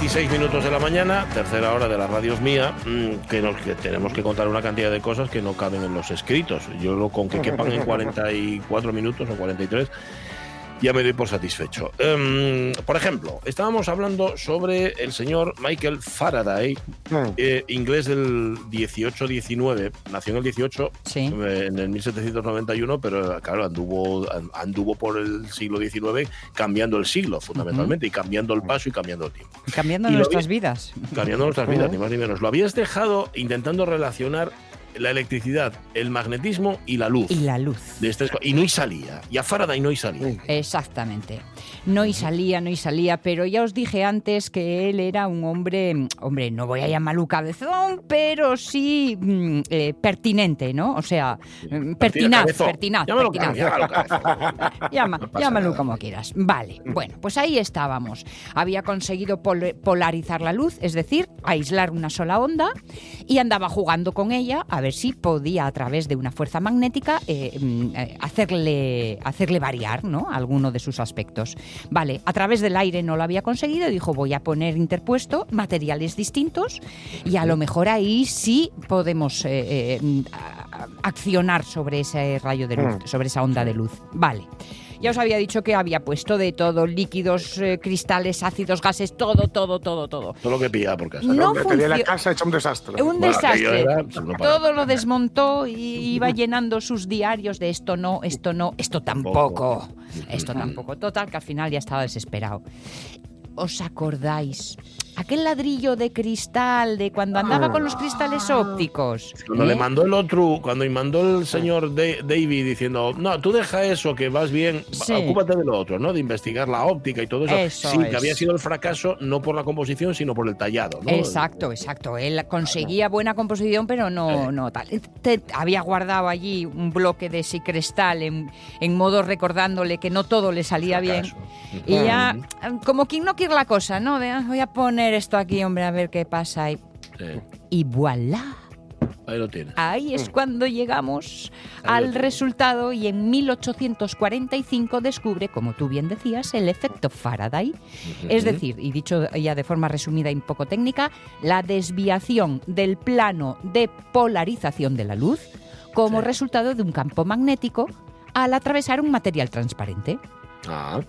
16 minutos de la mañana, tercera hora de la radio es mía, mm, que, nos, que tenemos que contar una cantidad de cosas que no caben en los escritos. Yo lo con que quepan en 44 minutos o 43 ya me doy por satisfecho. Em, por ejemplo, estábamos hablando sobre el señor Michael Faraday, eh, inglés del 18-19, nació en el 18, Sí. eh, en el 1791, pero claro, anduvo, an- anduvo por el siglo XIX cambiando el siglo, fundamentalmente, y cambiando el paso y cambiando el tiempo. Cambiando Y nuestras vi- vidas. Cambiando nuestras vidas, ni más ni menos. Lo habías dejado intentando relacionar la electricidad, el magnetismo y la luz. Y la luz. De estas co- y no y salía. Y a Faraday no y salía. Exactamente. No y salía, no y salía, pero ya os dije antes que él era un hombre, hombre, no voy a llamarlo cabezón, pero sí mm, eh, pertinente, ¿no? O sea, mm, pertinaz, pertinaz, Llámalo pertinaz. llámalo. Llama- No llámalo como quieras. Vale, bueno, pues ahí estábamos. Había conseguido pol- polarizar la luz, es decir, aislar una sola onda, y andaba jugando con ella a ver si podía, a través de una fuerza magnética, eh, mm, eh, hacerle, hacerle variar ¿no? alguno de sus aspectos. Vale, a través del aire no lo había conseguido, dijo voy a poner interpuesto materiales distintos y a lo mejor ahí sí podemos eh, eh, mm, a- a- accionar sobre ese rayo de luz, sobre esa onda de luz. Vale. Ya os había dicho que había puesto de todo, líquidos, eh, cristales, ácidos, gases, todo, todo, todo, todo. Todo lo que pilla por casa. No tenía la casa hecha un desastre. Un Bueno, desastre. era, pues. Todo lo desmontó y iba llenando sus diarios de esto no, esto no, esto. Tampoco. Esto tampoco. Total, que al final ya estaba desesperado. ¿Os acordáis? Aquel ladrillo de cristal de cuando andaba con los cristales ópticos. Cuando ¿eh? le mandó el otro, cuando le mandó el señor Da- David diciendo, no, tú deja eso, que vas bien, Sí. ocúpate de lo otro, ¿no? De investigar la óptica y todo eso. Eso sí, es. que había sido el fracaso no por la composición, sino por el tallado, ¿no? Exacto, exacto. Él conseguía buena composición, pero no, no tal. Te- había guardado allí un bloque de ese cristal en, en modo recordándole que no todo le salía bien. Y ya, como quien no quiere la cosa, ¿no? De, "Ah, voy a poner esto aquí, hombre, a ver qué pasa. Y, Sí, y voilà. ahí lo tienes. Ahí es cuando llegamos Ahí al resultado y en 1845 descubre, como tú bien decías, el efecto Faraday. Es decir, y dicho ya de forma resumida y un poco técnica, la desviación del plano de polarización de la luz como Sí. resultado de un campo magnético al atravesar un material transparente. Ah,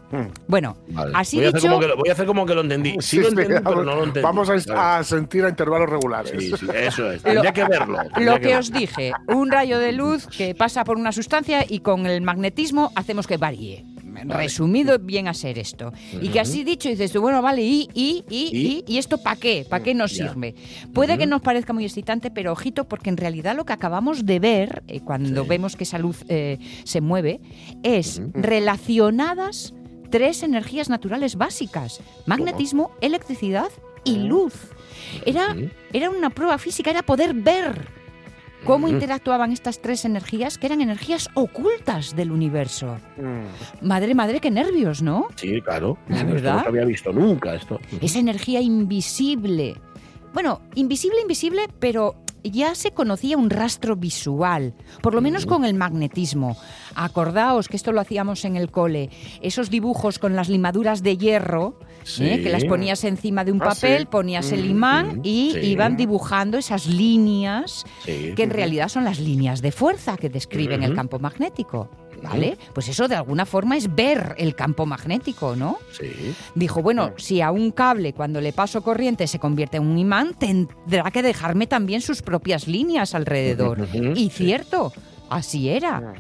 Bueno, vale. así voy, a hacer dicho, como que, lo- voy a hacer como que lo entendí. Sí, Sí, lo sí, entendí, pero vamos- no lo entendí. Vamos a, sentir a intervalos regulares. Sí, sí, eso es. Tendría que verlo. tendría lo que verlo. os dije, un rayo de luz que pasa por una sustancia y con el magnetismo hacemos que varíe. Resumido, bien a ser esto. Y que así dicho, dices tú, bueno, vale, ¿y, y, y, y, y esto para qué? ¿Para qué nos Ya. sirve? Puede que nos parezca muy excitante, pero ojito, porque en realidad lo que acabamos de ver, eh, cuando Sí. vemos que esa luz eh, se mueve, es relacionadas tres energías naturales básicas: magnetismo, electricidad y luz. Era, era una prueba física, era poder ver cómo interactuaban estas tres energías, que eran energías ocultas del universo. Mm. Madre, madre, qué nervios, ¿no? Sí, claro. La Esto verdad. No se había visto nunca esto. Esa energía invisible. Bueno, invisible, invisible, pero ya se conocía un rastro visual, por lo menos con el magnetismo. Acordaos que esto lo hacíamos en el cole, esos dibujos con las limaduras de hierro, Sí. ¿eh? que las ponías encima de un Ah, papel, sí. ponías el imán mm, y sí. iban dibujando esas líneas que en realidad son las líneas de fuerza que describen el campo magnético. ¿Vale? Pues eso de alguna forma es ver el campo magnético, ¿no? Sí. Dijo, bueno, si a un cable cuando le paso corriente se convierte en un imán, tendrá que dejarme también sus propias líneas alrededor. Y cierto, así era.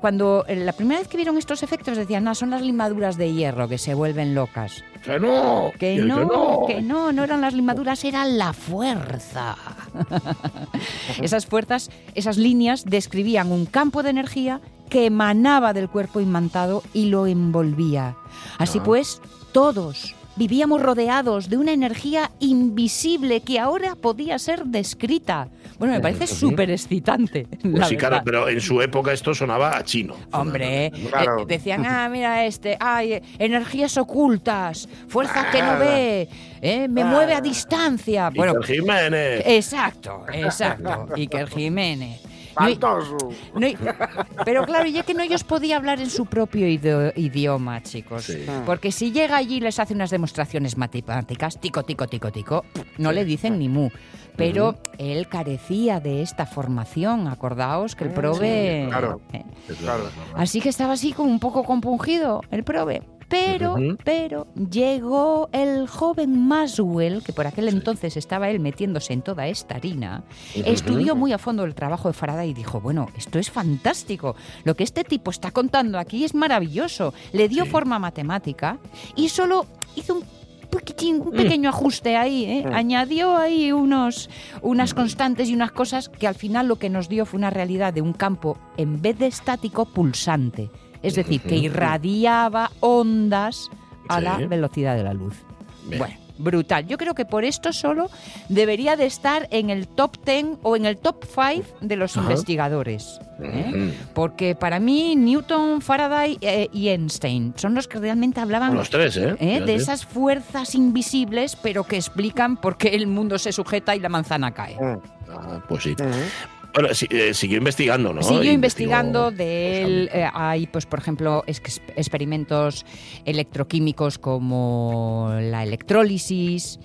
Cuando eh, la primera vez que vieron estos efectos decían, son las limaduras de hierro que se vuelven locas. Que no. Que no, que no, no eran las limaduras, era la fuerza. esas fuerzas, esas líneas describían un campo de energía que emanaba del cuerpo imantado y lo envolvía. Así Ah. pues, todos vivíamos rodeados de una energía invisible que ahora podía ser descrita. Bueno, me parece súper excitante. Pues sí, claro, pero en su época esto sonaba a chino. Hombre, Claro. eh, decían, ah, mira este, ay, eh, energías ocultas, fuerza que no Ah. ve, eh, me mueve a distancia. Bueno, Iker Jiménez. exacto, exacto, Iker Jiménez. No, no, pero claro, ya que no ellos podía hablar en su propio idioma, chicos. Sí. Porque si llega allí y les hace unas demostraciones matemáticas, tico, tico, tico, tico, no le dicen ni mu. Pero él carecía de esta formación, acordaos que el prove... Mm, claro. eh, Claro. Así que estaba así como un poco compungido el prove. Pero, pero llegó el joven Maswell, que por aquel entonces estaba él metiéndose en toda esta harina, estudió muy a fondo el trabajo de Faraday y dijo, bueno, esto es fantástico, lo que este tipo está contando aquí es maravilloso. Le dio Sí. forma matemática y solo hizo un Mm. pequeño ajuste ahí, ¿eh? añadió ahí unos, unas constantes y unas cosas que al final lo que nos dio fue una realidad de un campo, en vez de estático, pulsante. Es decir, que irradiaba ondas a Sí. la velocidad de la luz. Bien. Bueno, brutal. Yo creo que por esto solo debería de estar en el top 10 o en el top 5 de los Ajá. investigadores. ¿eh? Porque para mí Newton, Faraday eh, y Einstein son los que realmente hablaban Los tres, ¿eh? ¿eh? De esas fuerzas invisibles, pero que explican por qué el mundo se sujeta y la manzana cae. Ah, pues sí. Bueno, eh, siguió investigando, ¿no? Siguió investigando de pues, él. eh, hay, pues, por ejemplo, ex- experimentos electroquímicos como la electrólisis.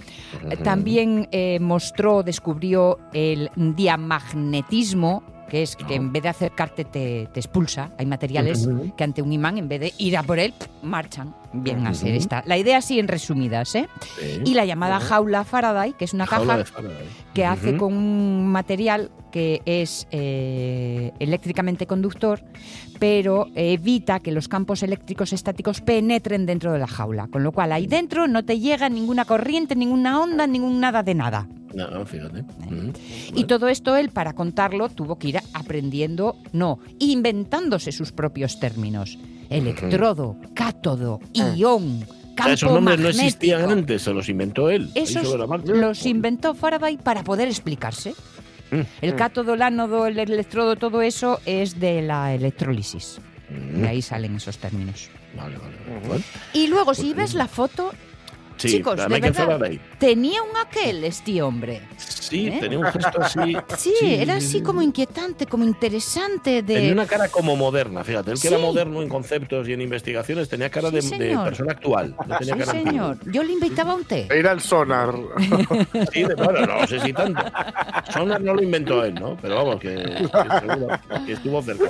También eh, mostró, descubrió el diamagnetismo, que es que en vez de acercarte te, te expulsa. Hay materiales que ante un imán, en vez de ir a por él, marchan. Bien a ser esta. La idea así en resumidas, ¿eh? sí. Y la llamada jaula Faraday, que es una Jaula caja que hace con un material que es eh, eléctricamente conductor, pero evita que los campos eléctricos estáticos penetren dentro de la jaula. Con lo cual ahí dentro no te llega ninguna corriente, ninguna onda, ningún nada de nada. No, fíjate. Y todo esto él, para contarlo, tuvo que ir aprendiendo, no, inventándose sus propios términos. Electrodo, cátodo, ión, O sea, campo esos nombres no existían antes, se los inventó él. Esos los inventó Faraday para poder explicarse. Mm. El cátodo, el ánodo, el electrodo, todo eso es de la electrólisis. Mm. De ahí salen esos términos. Vale, vale. Y luego, si Pues ves bien. la foto, sí, chicos, de verdad, tenía un aquel este hombre. Sí, ¿Eh? tenía un gesto así. Sí, era así como inquietante, como interesante de... Tenía una cara como moderna, fíjate. Él que era Sí. moderno en conceptos y en investigaciones tenía cara Sí, de, de persona actual. No tenía Sí, cara señor. Yo le invitaba a un té. Ir al sonar. Sí, de- bueno, no sé si tanto. Sonar no lo inventó él, ¿no? Pero vamos, que, que seguro que estuvo cerca.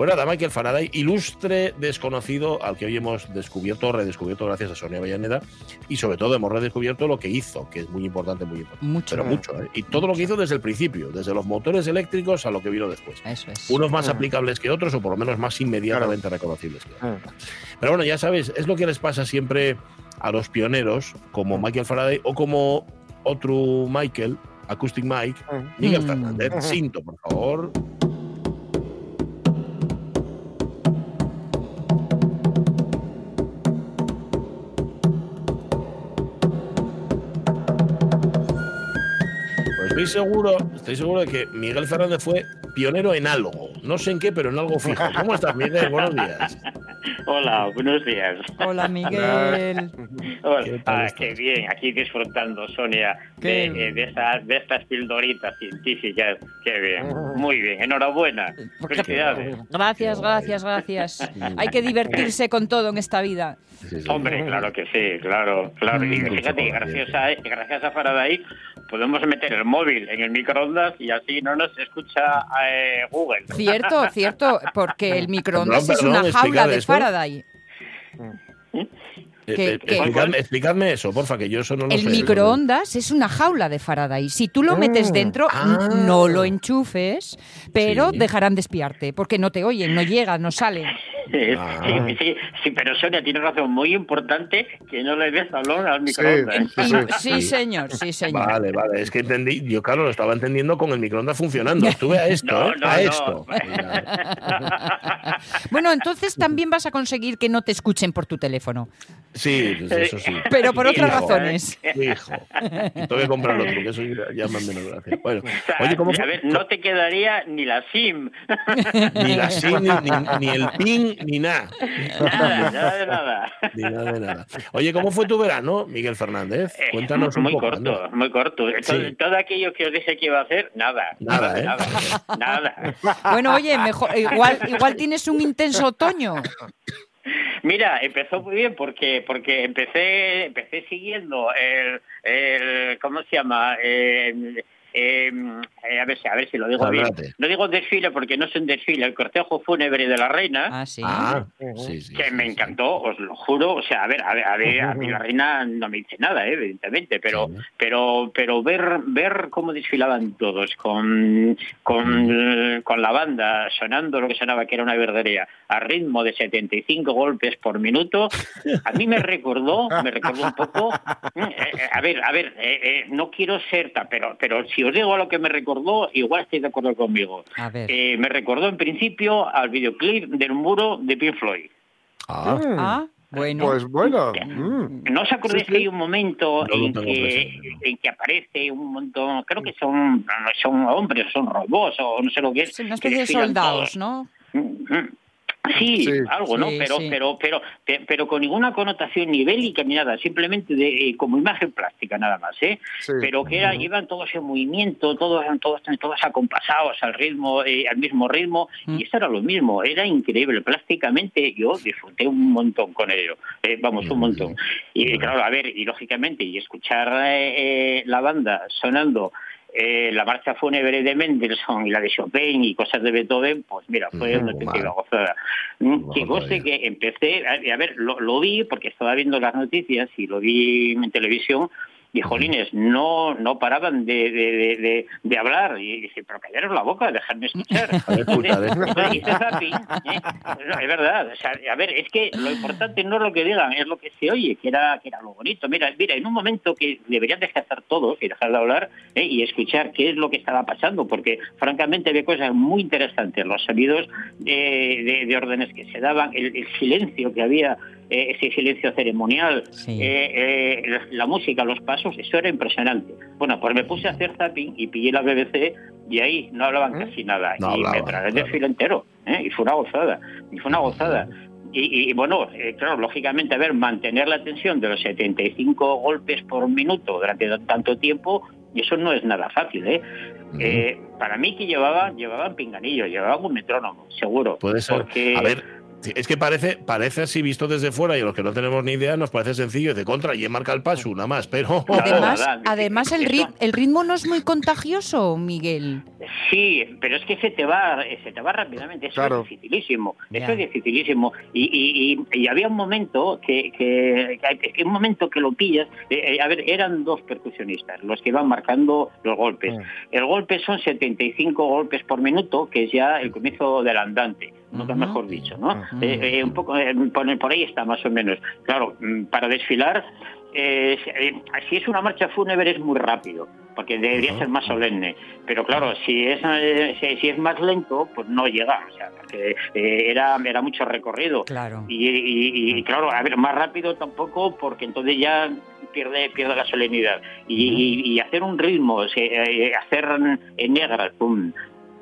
Bueno, nada, Michael Faraday, ilustre desconocido al que hoy hemos descubierto, redescubierto gracias a Sonia Avellaneda y sobre todo hemos redescubierto lo que hizo, que es muy importante, muy importante. Mucho. Pero mucho, ¿eh? Y todo lo que hizo desde el principio, desde los motores eléctricos a lo que vino después. Eso es. Unos más Mm. aplicables que otros o por lo menos más inmediatamente reconocibles que otros. Pero bueno, ya sabes, es lo que les pasa siempre a los pioneros, como Michael Faraday o como otro Michael, Acoustic Mike, Miguel Mm. Fernández. Cinto, por favor. Estoy seguro, estoy seguro de que Miguel Fernández fue pionero en algo. No sé en qué, pero en algo fijo. ¿Cómo estás, Miguel? Buenos días. Hola, buenos días. Hola, Miguel. Hola. ¿Qué Ah, qué bien, aquí disfrutando, Sonia, de, eh, de, estas, de estas pildoritas científicas. Qué bien, muy bien, enhorabuena. Felicidades. Gracias, gracias, gracias. Hay que divertirse con todo en esta vida. Sí, sí. Hombre, claro que sí, claro, claro. Y fíjate que gracias a, gracias a Faraday podemos meter el móvil en el microondas y así no nos escucha eh, Google. Cierto, cierto, porque el microondas es una jaula de. Faraday. Eh, que- eh, que- explicadme, explicadme eso, porfa, que yo eso no lo El sé. microondas es una jaula de Faraday. Si tú lo metes dentro, Ah. no lo enchufes, pero Sí. dejarán de espiarte, porque no te oyen, no llegan, no salen. Sí, Ah. sí, sí, sí, pero Sonia tiene razón muy importante que no le des balón al microondas. Sí, sí. Sí, Sí. señor, sí, señor. Vale, vale, es que entendí, yo claro, lo estaba entendiendo con el microondas funcionando. Estuve a esto, No, ¿eh? no, a no. esto. Bueno, entonces también vas a conseguir que no te escuchen por tu teléfono, Sí, pues eso sí. pero por otras hijo. razones. Hijo. Y tengo que comprar otro, que eso ya, menos gracia. Bueno, O sea, oye, ¿cómo a fue? ver, no te quedaría ni la SIM. Ni la SIM, ni, ni- ni el PIN, ni nada. Nada, nada de nada. Ni nada de nada. Oye, ¿cómo fue tu verano, Miguel Fernández? Eh, Cuéntanos un muy poco. corto, muy corto. Todo, Sí. todo aquello que os dije que iba a hacer, nada. Nada, ¿eh? Nada. nada. Bueno, oye, mejor, igual, igual tienes un intenso otoño. Mira, empezó muy bien porque porque empecé empecé siguiendo el, el ¿cómo se llama? Eh, eh, eh, a ver si a ver si lo digo bien. No digo desfile porque no es un desfile, el cortejo fúnebre de la reina. Ah, sí. Ah, sí, sí. que sí, me sí. encantó, os lo juro. O sea, a ver, a ver, a, ver, a mí la reina no me dice nada, eh, evidentemente, pero, Sí. pero, pero ver, ver cómo desfilaban todos con, con, con la banda sonando lo que sonaba que era una verdería a ritmo de 75 golpes por minuto, a mí me recordó, me recordó un poco. eh, eh, a ver, a ver, eh, eh, no quiero ser, pero, pero si os digo lo que me recordó, igual estáis de acuerdo conmigo. A ver. Eh, me recordó en principio al videoclip del muro de Pink Floyd. Ah, Mm, Ah, bueno. Pues bueno. mm. ¿No os acordáis Sí, sí. que hay un momento No en, que, presente. en que aparece un montón, creo que son, son hombres, son robots o no sé lo que es? Una que especie de soldados, todos? ¿no? Mm, mm. Sí, Sí. algo, ¿no? Sí, pero, sí. pero, pero, pe- pero con ninguna connotación ni bélica ni nada, simplemente de, eh, como imagen plástica nada más, ¿eh? Sí. Pero que era, iban todos en movimiento, todos, todos, todos acompasados al ritmo, eh, al mismo ritmo, Mm. y esto era lo mismo, era increíble, plásticamente yo disfruté un montón con ello, eh, vamos, un montón. Y claro, a ver, y lógicamente, y escuchar eh, eh, la banda sonando eh, la marcha fúnebre de Mendelssohn y la de Chopin y cosas de Beethoven, pues mira, fue una auténtica gozada. Que todavía. que empecé, a, a ver, lo, lo vi porque estaba viendo las noticias y lo vi en televisión y jolines, no, no paraban de, de, de, hablar. Y dije, pero callaros la boca, dejadme escuchar. Entonces, hice zapping, ¿eh? No, es verdad. O sea, a ver, es que lo importante no es lo que digan, es lo que se oye, que era, que era lo bonito. Mira, mira, en un momento que deberían dejar todos y dejar de hablar ¿eh? y escuchar qué es lo que estaba pasando, porque francamente había cosas muy interesantes, los sonidos de, de- de órdenes que se daban, el, el silencio que había, eh, ese silencio ceremonial, Sí. eh, eh, la, la música, los pasos, eso era impresionante. Bueno, pues me puse a hacer zapping y pillé la BBC y ahí no hablaban casi nada. No y me tragué el claro. desfile entero, ¿eh? y fue una gozada, y fue una gozada. Y, y, bueno, eh, claro, lógicamente, a ver, mantener la tensión de los 75 golpes por minuto durante tanto tiempo, y eso no es nada fácil, ¿eh? Eh, para mí que llevaban, llevaban pinganillo, llevaban un metrónomo, seguro. Puede ser. Porque, A ver, sí, es que parece, parece así visto desde fuera y los que no tenemos ni idea nos parece sencillo de contra y marca el paso nada más, pero Además, además el, rit- el ritmo no es muy contagioso, Miguel. Sí, pero es que se te va, eh, se te va rápidamente. Eso Claro. es dificilísimo. Eso es dificilísimo. Y, y, y, y había un momento que, que, que- que un momento que lo pillas. eh, eh, a ver, eran dos percusionistas los que iban marcando los golpes. Mm. El golpe son 75 golpes por minuto, que es ya el comienzo del andante. Nunca Ujú. mejor dicho, ¿no? Eh, eh, un poco eh, por, por ahí está más o menos. Claro, mm, para desfilar, si- es una marcha fúnebre es muy rápido, porque debería ser más solemne. Pero claro, si es si, es más lento, pues no llega, o sea, porque era era mucho recorrido. Claro. Y, y- y, claro, a ver, más rápido tampoco, porque entonces ya pierde pierde la solemnidad. Y, y- y hacer un ritmo, o sea, hacer en negras, pum,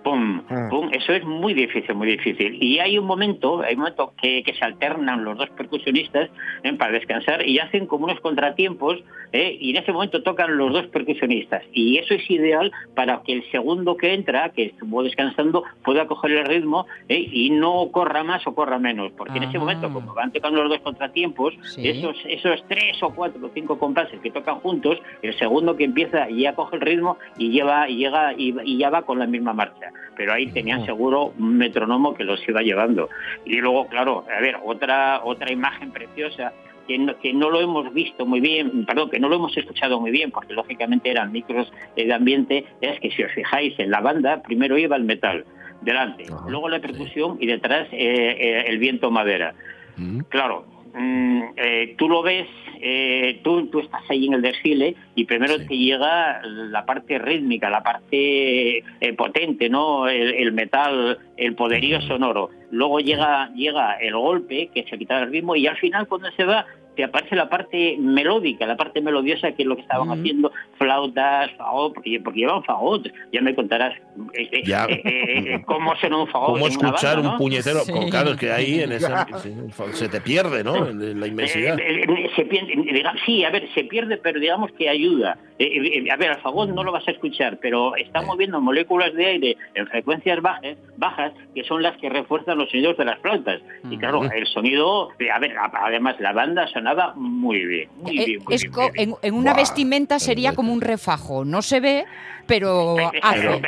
pum, Mm. pum. Eso es muy difícil, muy difícil. Y hay un momento, hay un momento que, que se alternan los dos percusionistas ¿eh? para descansar y hacen como unos contratiempos ¿eh? y en ese momento tocan los dos percusionistas. Y eso es ideal para que el segundo que entra, que estuvo descansando, pueda coger el ritmo ¿eh? y no corra más o corra menos. Porque en ese Ah. momento, como van tocando los dos contratiempos, Sí. esos, esos tres o cuatro o cinco compases que tocan juntos, el segundo que empieza ya coge el ritmo y lleva y llega y, y ya va con la misma marcha. Pero ahí tenían seguro un metrónomo que los iba llevando. Y luego, claro, a ver, otra otra imagen preciosa que no, que no lo hemos visto muy bien, perdón, que no lo hemos escuchado muy bien, porque lógicamente eran micros de ambiente, es que si os fijáis en la banda, primero iba el metal, delante, Ajá, luego la percusión y detrás eh, eh, el viento madera. Mm. Claro, mm, eh, tú lo ves, eh, tú, tú estás ahí en el desfile y primero Sí. te llega la parte rítmica, la parte eh, potente, ¿no? El, el metal, el poderío sonoro. Luego llega, llega el golpe, que se quita el ritmo, y al final cuando se va te aparece la parte melódica, la parte melodiosa que es lo que estaban haciendo, flautas, fagot, porque, porque llevan fagot, ya me contarás eh, eh, Ya. eh, eh, cómo suena un fagot. ¿Cómo escuchar banda, un ¿no? puñetero? Sí. Con- Claro, es que ahí en esa, sí, se te pierde, ¿no? En la inmensidad. Eh, eh, se pierde, diga- sí, a ver, se pierde, pero digamos que ayuda. Eh, eh, eh, a ver, al fagot no lo vas a escuchar, pero está moviendo moléculas de aire en frecuencias bajas, bajas que son las que refuerzan los sonidos de las flautas. Y claro, el sonido, eh, a ver, además la banda sonaba muy bien, muy Eh, bien. Muy es bien, co- muy bien. en, en una vestimenta sería como un refajo. No se ve, pero Eh, hace.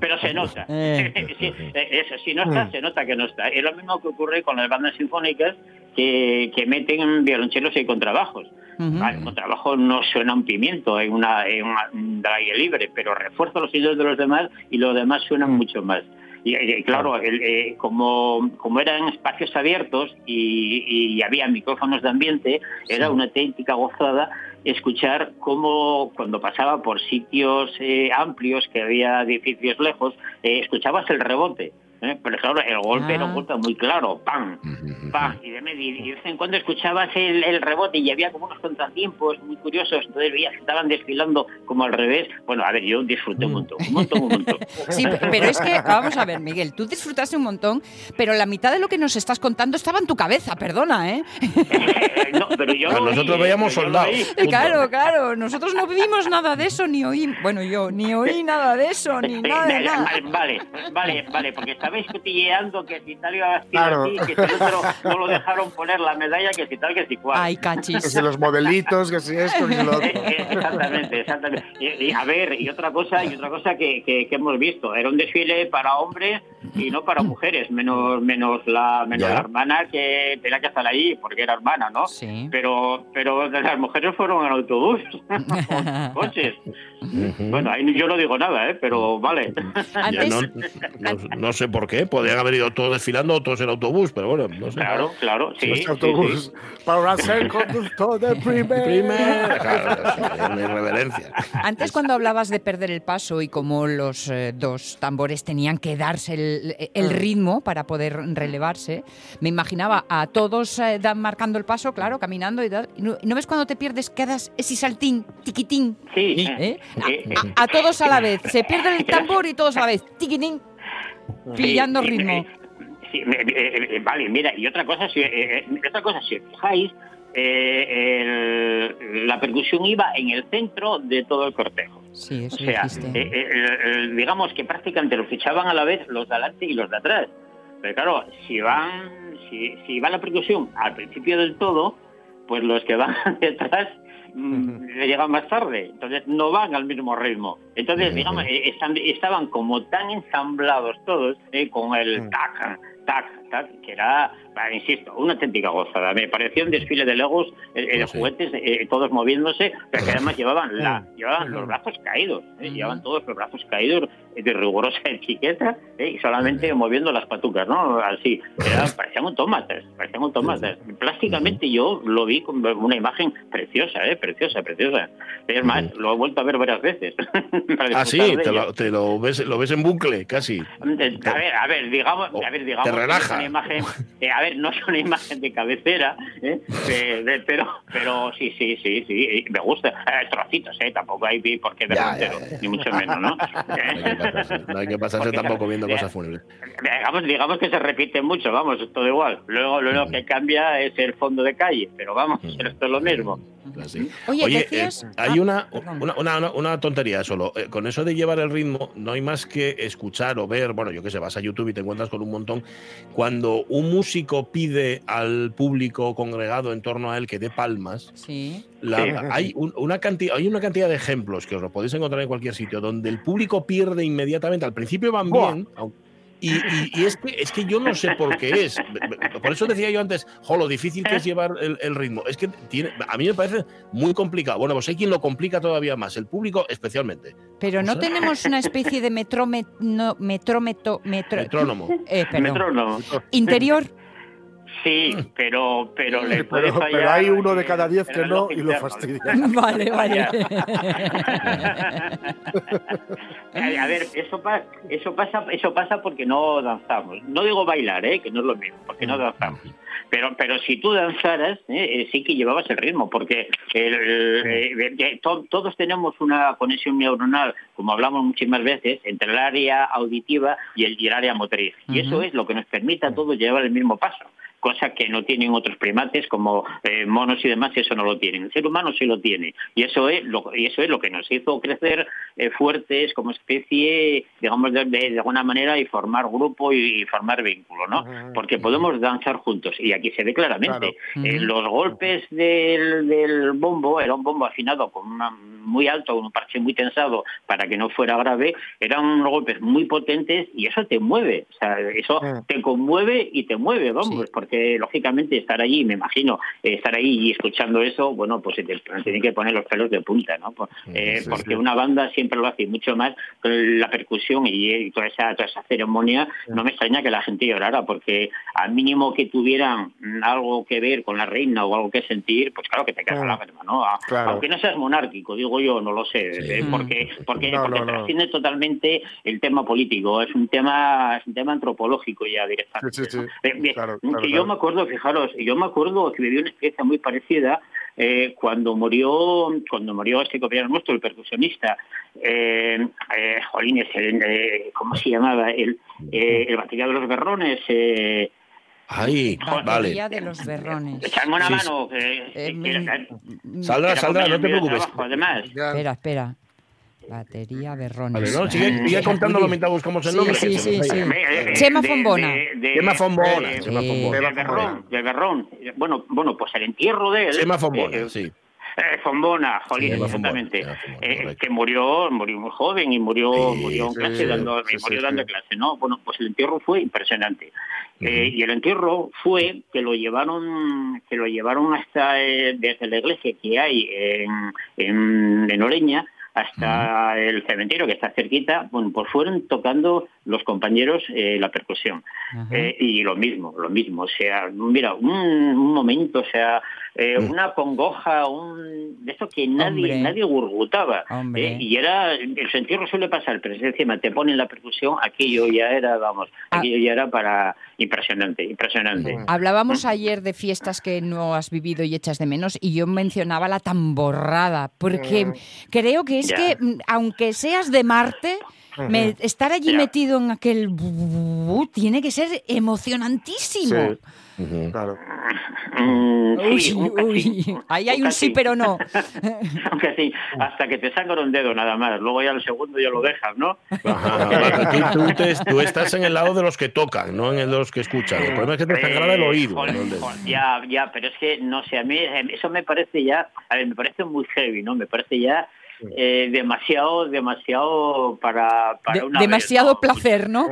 Pero- se nota. Eh. Sí, eso, si no está, Mm. se nota que no está. Es lo mismo que ocurre con las bandas sinfónicas que, que meten violonchelos y contrabajos. Vale, contrabajo no suena un pimiento en una, en una- un aire libre, pero refuerza los sonidos de los demás y los demás suenan mucho más. Y, y, claro, el, eh, como, como eran espacios abiertos y, y había micrófonos de ambiente, era una auténtica gozada escuchar cómo cuando pasaba por sitios eh, amplios, que había edificios lejos, eh, escuchabas el rebote. ¿Eh? Pero claro, el golpe era un Ah. golpe muy claro, ¡pam! ¡pam! Y de, y de vez en cuando escuchabas el, el rebote y había como unos contratiempos muy curiosos, entonces veías que estaban desfilando como al revés. Bueno, a ver, yo disfruté un montón, un montón, un montón. Sí, pe- pero es que, vamos a ver, Miguel, tú disfrutaste un montón, pero la mitad de lo que nos estás contando estaba en tu cabeza, perdona, ¿eh? No, pero yo Ah, oí, nosotros ¿eh? veíamos soldados. Claro, claro, nosotros no vimos nada de eso, ni oí, bueno, yo, ni oí nada de eso, ni nada de nada. Vale, vale, vale, porque estabais cotilleando que si tal iba a vestir Claro. así, que si el otro no lo dejaron poner la medalla, que si tal, que si cual. Ay, Que cachis. si los modelitos, que si esto, que si lo otro. Exactamente, exactamente. Y, y, a ver, y otra cosa, y otra cosa que, que- que hemos visto, era un desfile para hombres y no para mujeres, menos menos la menos Ya. la hermana que tenía que estar ahí porque era hermana, ¿no? Sí. Pero pero las mujeres fueron en autobús, con coches. Bueno, ahí yo no digo nada, ¿eh? Pero vale. No, no- no sé por qué, podrían haber ido todos desfilando, otros en autobús, pero bueno, no sé. Claro, claro, sí. Sí, autobús para ser conductor de primera. Primera, claro, irreverencia. antes cuando hablabas de perder el paso y cómo los eh, dos tambores tenían que darse el, el ritmo para poder relevarse, me imaginaba a todos eh, dan- marcando el paso, claro, caminando y tal. ¿Y no, y no ves cuando te pierdes, quedas ese saltín, tiquitín? Sí, ¿eh? Eh, eh, A, a todos a la vez. Se pierde el tambor y todos a la vez. Tiquitín. Pillando ritmo. eh, sí, vale, mira, y otra cosa, si, otra cosa, si os fijáis, eh, el- la percusión iba en el centro de todo el cortejo. Sí, O eso sea, eh, eh, el- el- digamos que prácticamente los fichaban a la vez los de adelante y los de atrás. Pero claro, si van, si, si va la percusión al principio del todo, pues los que van detrás mm, le llegan más tarde, entonces no van al mismo ritmo. Entonces, digamos, eh, están- estaban como tan ensamblados todos, eh, con el Mm. tac, tac, que era, insisto, una auténtica gozada. Me pareció un desfile de legos, eh, eh, de Sí. juguetes, eh, todos moviéndose, pero que además llevaban, la, Mm. llevaban los brazos caídos, eh, Ujú. llevaban todos los brazos caídos eh, de rigurosa etiqueta eh, y solamente moviendo las patucas, ¿no? Así, Era- parecían autómatas, parecían autómatas. Plásticamente yo lo vi con una imagen preciosa, ¿eh? Preciosa, preciosa. Es más, lo he vuelto a ver varias veces. Ah, sí, te lo, te lo ves, lo ves en bucle, casi. A ver, a ver, digamos, a ver, digamos. te relajas. Una imagen, eh, a ver, no es una imagen de cabecera, ¿eh? De- de- pero, pero sí, sí, sí, sí, eh, me gusta. Eh, trocitos, ¿eh? Tampoco hay por qué verlo Ya, ya, entero, ya. ni mucho menos, ¿no? No hay que pasarse, no hay que pasarse tampoco viendo cosas fúnebres. digamos, digamos que se repite mucho, vamos, es todo igual. Luego lo único que cambia es el fondo de calle, pero vamos, Mm. esto es lo mismo. Así. Oye, eh, hay ah, una, perdón. una, una- una tontería solo. Eh, con eso de llevar el ritmo, no hay más que escuchar o ver, bueno, yo qué sé, vas a YouTube y te encuentras con un montón. Cuando un músico pide al público congregado en torno a él que dé palmas, Sí. la- Sí. hay, un- una cantidad, hay una cantidad de ejemplos que os lo podéis encontrar en cualquier sitio, donde el público pierde inmediatamente. Al principio van Buah. bien, aun- y, y- y es, que, es que yo no sé por qué es. Por eso decía yo antes, jo, lo difícil que es llevar el, el ritmo. Es que tiene, a mí me parece muy complicado. Bueno, pues hay quien lo complica todavía más, el público especialmente. Pero no O sea- tenemos una especie de metrómetro, metrómetro, metro, Metrónomo. eh, perdón, Metrónomo. interior. Sí, pero, pero le Pero, puede fallar. pero hay uno de cada diez el que no y lo fastidia. Vale, vale. a ver, eso, pa- eso pasa, eso pasa porque no danzamos. No digo bailar, ¿eh? que no es lo mismo, porque no danzamos. Pero, pero si tú danzaras, ¿eh? Eh, sí que llevabas el ritmo, porque el- eh, eh, to- todos tenemos una conexión neuronal, como hablamos muchísimas veces, entre el área auditiva y el, y el área motriz. Y eso es lo que nos permite a todos llevar el mismo paso cosa que no tienen otros primates como eh, monos y demás, eso no lo tienen. El ser humano sí lo tiene y eso es lo, y eso es lo que nos hizo crecer eh, fuertes como especie, digamos de, de- de alguna manera y formar grupo y, y formar vínculo, ¿no? Porque podemos danzar juntos y aquí se ve claramente. Claro. Eh, los golpes del, del bombo, era un bombo afinado con una muy alto, con un parche muy tensado para que no fuera grave, eran unos golpes muy potentes y eso te mueve, o sea, eso Mm. te conmueve y te mueve, vamos, Sí. porque lógicamente estar allí, me imagino, eh, estar ahí y escuchando eso, bueno, pues se te tienen que poner los pelos de punta, ¿no? Por- eh, sí, porque una banda siempre lo hace y mucho más con la percusión y, y toda esa toda esa ceremonia, no me extraña que la gente llorara, porque al mínimo que tuvieran algo que ver con la reina o algo que sentir, pues claro que te queda Mm. la lágrima, ¿no? A- Claro. Aunque no seas monárquico, digo yo, no lo sé, Sí. eh, Mm. porque porque, No, porque no, no. trasciende totalmente el tema político, es un tema es un tema antropológico ya directamente. Sí, sí, sí. ¿no? Bien, Claro, que claro, yo me acuerdo, fijaros, yo me acuerdo que viví una experiencia muy parecida eh, cuando murió cuando murió este compañero nuestro, el percusionista, eh, eh, Jolines, el, eh, ¿cómo se llamaba? El, eh, el batería de los berrones. Eh, Ahí, vale. Batería de los berrones. echarme una Sí, mano. que- Eh, que mm, Saldrá, saldrá, no te preocupes. trabajo. Espera, espera. Batería berrones. Vale, no, sigue, sigue contándolo mientras buscamos el Sí, nombre. sí, sí, nos sí. vaya. Eh, Chema Fombona. Chema Fombona, de- Chema Sí. Fombona. de Berrón, Fombona. de Berrón. Bueno, bueno, pues el entierro de él. Chema Fombona, eh, sí. Fombona, Jolín, exactamente. Fombona, Eh, que murió, murió muy joven y murió, Sí, murió en clase sí, dando, murió dando clase, ¿no? Bueno, pues el entierro fue impresionante. Eh, y el entierro fue que lo llevaron, que lo llevaron hasta eh, desde la iglesia que hay en, en, en Oreña hasta el cementerio que está cerquita, bueno, pues fueron tocando los compañeros eh, la percusión. Eh, y lo mismo, lo mismo, o sea, mira, un, un momento, o sea, eh, una congoja, un de eso que nadie Hombre. nadie gurgutaba. Eh, y era, el entierro suele pasar, pero encima te ponen la percusión, aquello ya era, vamos, Ah. aquello ya era para impresionante, impresionante. Hablábamos ayer de fiestas que no has vivido y echas de menos y yo mencionaba la tamborrada, porque Mm. creo que es Ya. que, mm, aunque seas de Marte, me- estar allí metido en aquel... tiene que ser emocionantísimo. Sí, claro. Mm, Uy, sí, ahí hay un sí pero no. Aunque sí, hasta que te sangra un dedo nada más, luego ya el segundo ya lo dejas, ¿no? Ajá, tú, tú te- tú estás en el lado de los que tocan, no en el de los que escuchan. El problema es que te sangrará el Eh, oído. joder, ¿no? El de- joder, ya, ya, pero es que, no sé, a mí eh, eso me parece ya, a ver, me parece muy heavy, ¿no? Me parece ya eh, demasiado, demasiado para, para De- una vez, demasiado ¿no? placer, ¿no?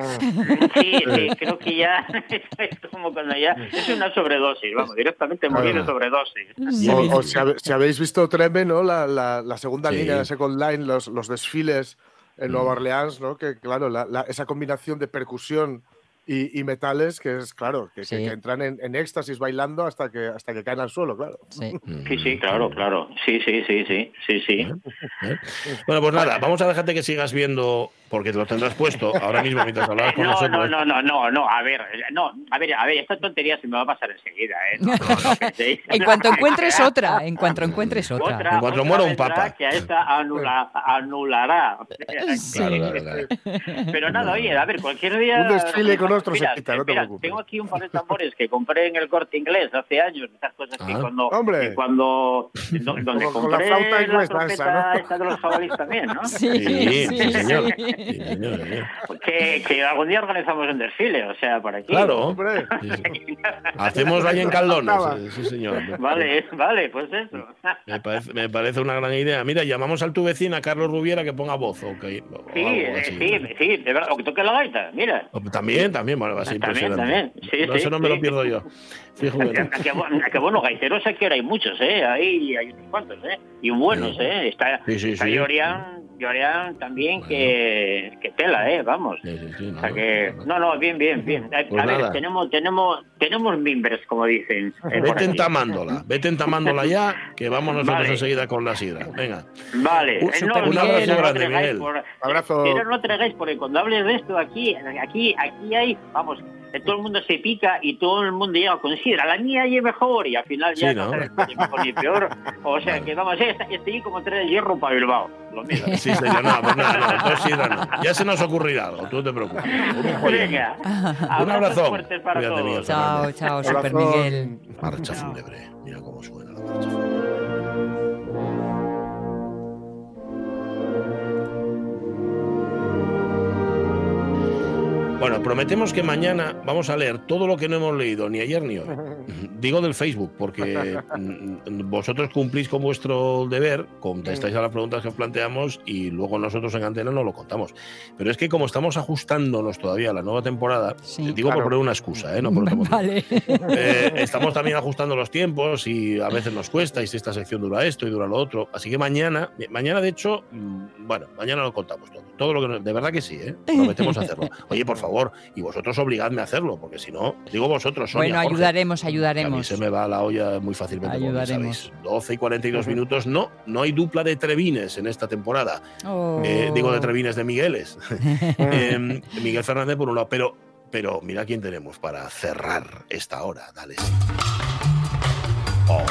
Sí, sí, creo que ya es como cuando ya es una sobredosis, vamos, directamente morir de sobredosis. O, o si, habe- si habéis visto Treme, ¿no? La, la- la segunda Sí. línea de Second Line, los, los desfiles en Nueva Mm. Orleans, ¿no? Que claro, la- la- esa combinación de percusión y, y metales que es, claro, que, Sí. que entran en, en éxtasis bailando hasta que, hasta que caen al suelo, claro. Sí. Sí, sí, claro, claro. Sí, sí, sí, sí, sí, sí. Bueno, pues nada, vamos a dejarte que sigas viendo porque te lo tendrás puesto ahora mismo mientras hablabas con No, nosotros. no, no, no, no, no, a ver, no, a ver, a ver, esta tontería se me va a pasar enseguida, ¿eh? No, no. En cuanto encuentres otra, en cuanto encuentres otra. Otra, En cuanto otra muera un papa. Que a esta anula- anulará. Sí. Claro, claro, claro. Pero nada, oye, a ver, cualquier día. Un desfile con otro se Mira, quita, no te mira, preocupes. Tengo aquí un par de tambores que compré en el corte inglés hace años, esas cosas que Ah. cuando. Hombre. que cuando do- donde Como con la compré flauta la inglesa trompeta esa, de los jabalíes también, ¿no? Sí, Sí, sí, sí, señor. sí. Que, que algún día organizamos un desfile, o sea, por aquí. Claro. Hombre. Hacemos ahí en Caldones. Sí, señor. Vale, vale, pues eso. Me parece, me parece una gran idea. Mira, llamamos a tu vecina, Carlos Rubiera, que ponga voz. ok, o Sí, algo eh, así. sí, sí, de verdad. O que toque la gaita, mira. O También, también, bueno, va a ser También, impresionante. también. Sí, no, sí, eso no me sí. lo pierdo yo. Fijo que no. A que, bu- a que bueno, gaiteros aquí ahora hay muchos, ¿eh? Ahí hay unos cuantos, ¿eh? Y buenos, Sí. ¿eh? Está, Sí, sí, está sí. Llorian, Llorian también que, que tela, ¿eh? Vamos. Sí, sí, sí, O sea que, no, no, bien, bien, bien. A, Pues a ver, tenemos, tenemos, tenemos mimbres, como dicen. eh, Vete aquí. entamándola, vete entamándola ya, que vamos nosotros Vale. enseguida con la sidra. Venga. Vale, no, un no, abrazo no, grande, traigáis Miguel. por- Abrazo. Pero no traigáis, porque cuando hables de esto aquí, aquí, aquí hay, vamos, todo el mundo se pica y todo el mundo llega con sidra. La mía es mejor y al final ya Sí, no, ¿no? sabes ni mejor ni peor. O sea que vamos, estoy como tres hierro para Bilbao. Lo mismo. Sí, señor, no, pues nada, no, dos sidras no. Ya se nos ocurrirá algo, tú no te preocupes. Venga, Un abrazo. para todos. Miguel. Chao, chao, Super. Miguel. Marcha fúnebre. Mira cómo suena la marcha fúnebre. Bueno, prometemos que mañana vamos a leer todo lo que no hemos leído ni ayer ni hoy. Digo del Facebook, porque mm, vosotros cumplís con vuestro deber, contestáis a las preguntas que os planteamos y luego nosotros en antena no lo contamos. Pero es que como estamos ajustándonos todavía a la nueva temporada, Sí. digo Claro. por poner una excusa, ¿eh? no por otro. Vale. Eh, estamos también ajustando los tiempos y a veces nos cuesta y si esta sección dura esto y dura lo otro. Así que mañana, mañana de hecho, mm, bueno, mañana lo contamos todo. Todo lo que de verdad que sí, ¿eh? prometemos hacerlo. Oye, por favor, y vosotros obligadme a hacerlo, porque si no, digo vosotros, Sonia, Bueno, Jorge, ayudaremos, que A mí ayudaremos. se me va la olla muy fácilmente. Ayudaremos. sabéis. 12 y 42 minutos. No, no hay dupla de Trevines en esta temporada. Oh. Eh, digo de Trevines de Migueles. Eh, Miguel Fernández por un lado, pero, pero mira quién tenemos para cerrar esta hora. Dale. Oh.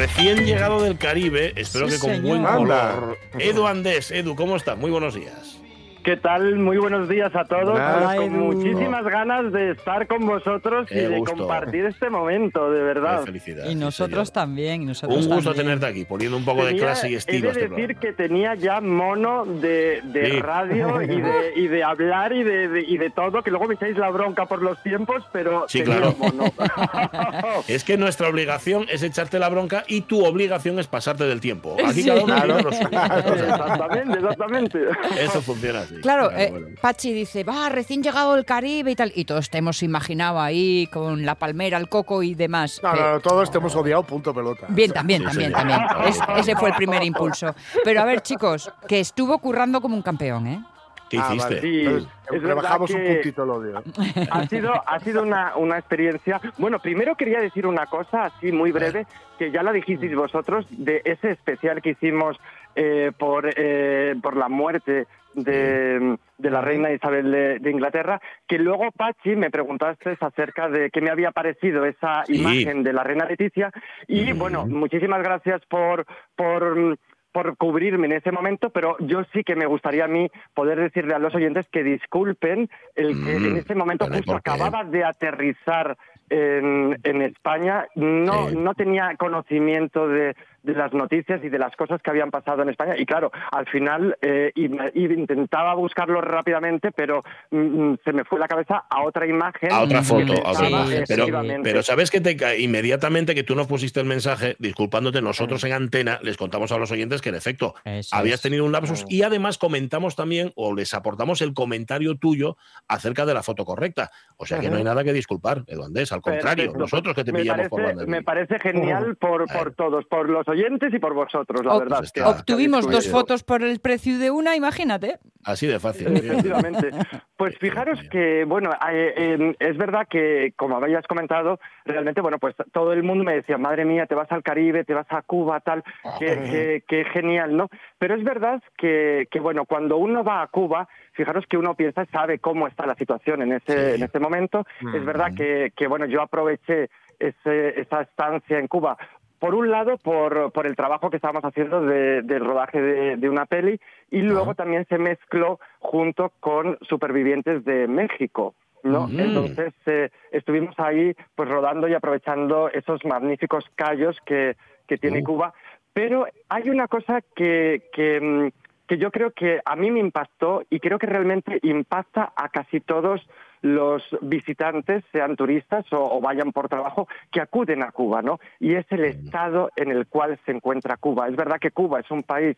Recién llegado del Caribe, espero Sí, que con señor. buen color. Edu Andés, Edu, ¿cómo estás? Muy buenos días. ¿Qué tal? Muy buenos días a todos. Hola, Pues con Edu. muchísimas ganas de estar con vosotros Qué y de gusto. compartir este momento, de verdad. Qué felicidad. Y nosotros señor. también, y nosotros Un gusto también. tenerte aquí, poniendo un poco de clase y estilo. He de este decir programa. que tenía ya mono de, de Sí. radio y de, y de hablar y de, de- y de todo, que luego me echáis la bronca por los tiempos, pero Sí, tenía claro. mono. Es que nuestra obligación es echarte la bronca y tu obligación es pasarte del tiempo. Aquí Sí. cada uno Claro. exactamente, exactamente. Eso funciona Claro, eh, bueno. Pachi dice, va, recién llegado del Caribe y tal. Y todos te hemos imaginado ahí con la palmera, el coco y demás. No, Eh, no, no, todos te hemos odiado, punto pelota. Bien, también, Sí, también, también. Es- ese fue el primer impulso. Pero a ver, chicos, que estuvo currando como un campeón, ¿eh? ¿Qué Ah, hiciste? vale. Sí, Entonces, es le verdad bajamos un puntito el odio. ha sido, ha sido una, una experiencia. Bueno, primero quería decir una cosa así muy breve, que ya la dijisteis vosotros, de ese especial que hicimos eh, por, eh, por la muerte de, de la reina Isabel de, de Inglaterra, que luego, Pachi, me preguntaste acerca de qué me había parecido esa Sí. imagen de la reina Leticia. Y bueno, muchísimas gracias por... por por cubrirme en ese momento, pero yo sí que me gustaría a mí poder decirle a los oyentes que disculpen el que Mm, en ese momento pero ¿y justo acababa de aterrizar en, en España, no, Sí. no tenía conocimiento de, de las noticias y de las cosas que habían pasado en España. Y claro, al final eh, intentaba buscarlo rápidamente, pero mm, se me fue la cabeza a otra imagen. A otra Mm, foto, a otra imagen. Pero, sabes que te inmediatamente que tú nos pusiste el mensaje, disculpándote, nosotros en antena les contamos a los oyentes que en efecto Eso habías es. tenido un lapsus y además comentamos también o les aportamos el comentario tuyo acerca de la foto correcta. O sea que no hay nada que disculpar, Edu Andés, al contrario, Perfecto. nosotros que te me pillamos por parece, banda. me parece genial por, por todos, por los oyentes y por vosotros, la Ob- verdad. pues que- Obtuvimos dos bien. fotos por el precio de una, imagínate. Así de fácil. Efectivamente. Pues fijaros que, bueno, eh, eh, es verdad que, como habías comentado, realmente, bueno, pues todo el mundo me decía, madre mía, te vas al Caribe, te vas a Cuba, tal, qué, qué, genial, ¿no? Pero es verdad que, que, bueno, cuando uno va a Cuba, fijaros que uno piensa, sabe cómo está la situación en ese, en ese momento. Es verdad que, que, bueno, yo aproveché ese, esa estancia en Cuba por un lado, por, por el trabajo que estábamos haciendo de, del rodaje de, de, una peli, y luego también se mezcló junto con Supervivientes de México. ¿no? Mm. Entonces eh, estuvimos ahí pues rodando y aprovechando esos magníficos callos que, que tiene Uh. Cuba. Pero hay una cosa que, que, mm, que yo creo que a mí me impactó y creo que realmente impacta a casi todos los visitantes, sean turistas o, o, vayan por trabajo, que acuden a Cuba, ¿no? Y es el estado en el cual se encuentra Cuba. Es verdad que Cuba es un país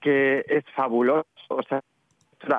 que es fabuloso, o sea,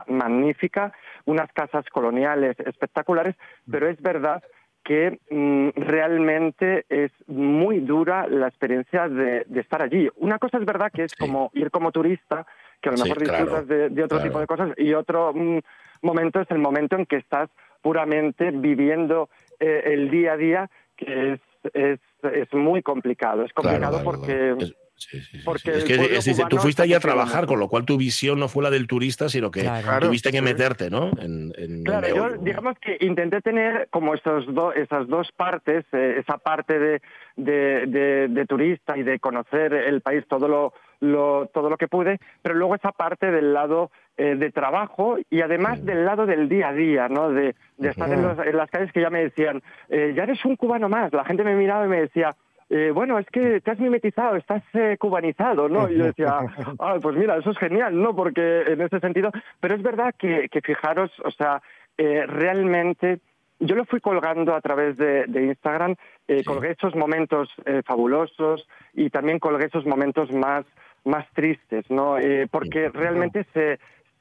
magnífica, unas casas coloniales espectaculares, pero es verdad que mm, realmente es muy dura la experiencia de, de, estar allí. Una cosa es verdad que es sí. como ir como turista, que a lo Sí, mejor claro, disfrutas de, de otro claro. tipo de cosas, y otro mm, momento es el momento en que estás puramente viviendo eh, el día a día, que es, es, es muy complicado. Es complicado Claro, porque... claro. Es- sí, sí, sí, porque sí. Es el que es tú fuiste allí a trabajar, con lo cual tu visión no fue la del turista, sino que Claro. tuviste que meterte, ¿no? En, en Claro, yo digamos que intenté tener como esos do- esas dos partes, eh, esa parte de, de, de- de turista y de conocer el país todo lo, lo- todo lo que pude, pero luego esa parte del lado eh, de trabajo y además del lado del día a día, ¿no? De, de estar en, los- en las calles que ya me decían, eh, ya eres un cubano más. La gente me miraba y me decía, eh, bueno, es que te has mimetizado, estás eh, cubanizado, ¿no? Y yo decía, ah, pues mira, eso es genial, ¿no? Porque en ese sentido, pero es verdad que, que fijaros, o sea, eh, realmente yo lo fui colgando a través de, de Instagram, eh, Sí. colgué esos momentos eh, fabulosos y también colgué esos momentos más, más tristes, ¿no? Porque realmente se,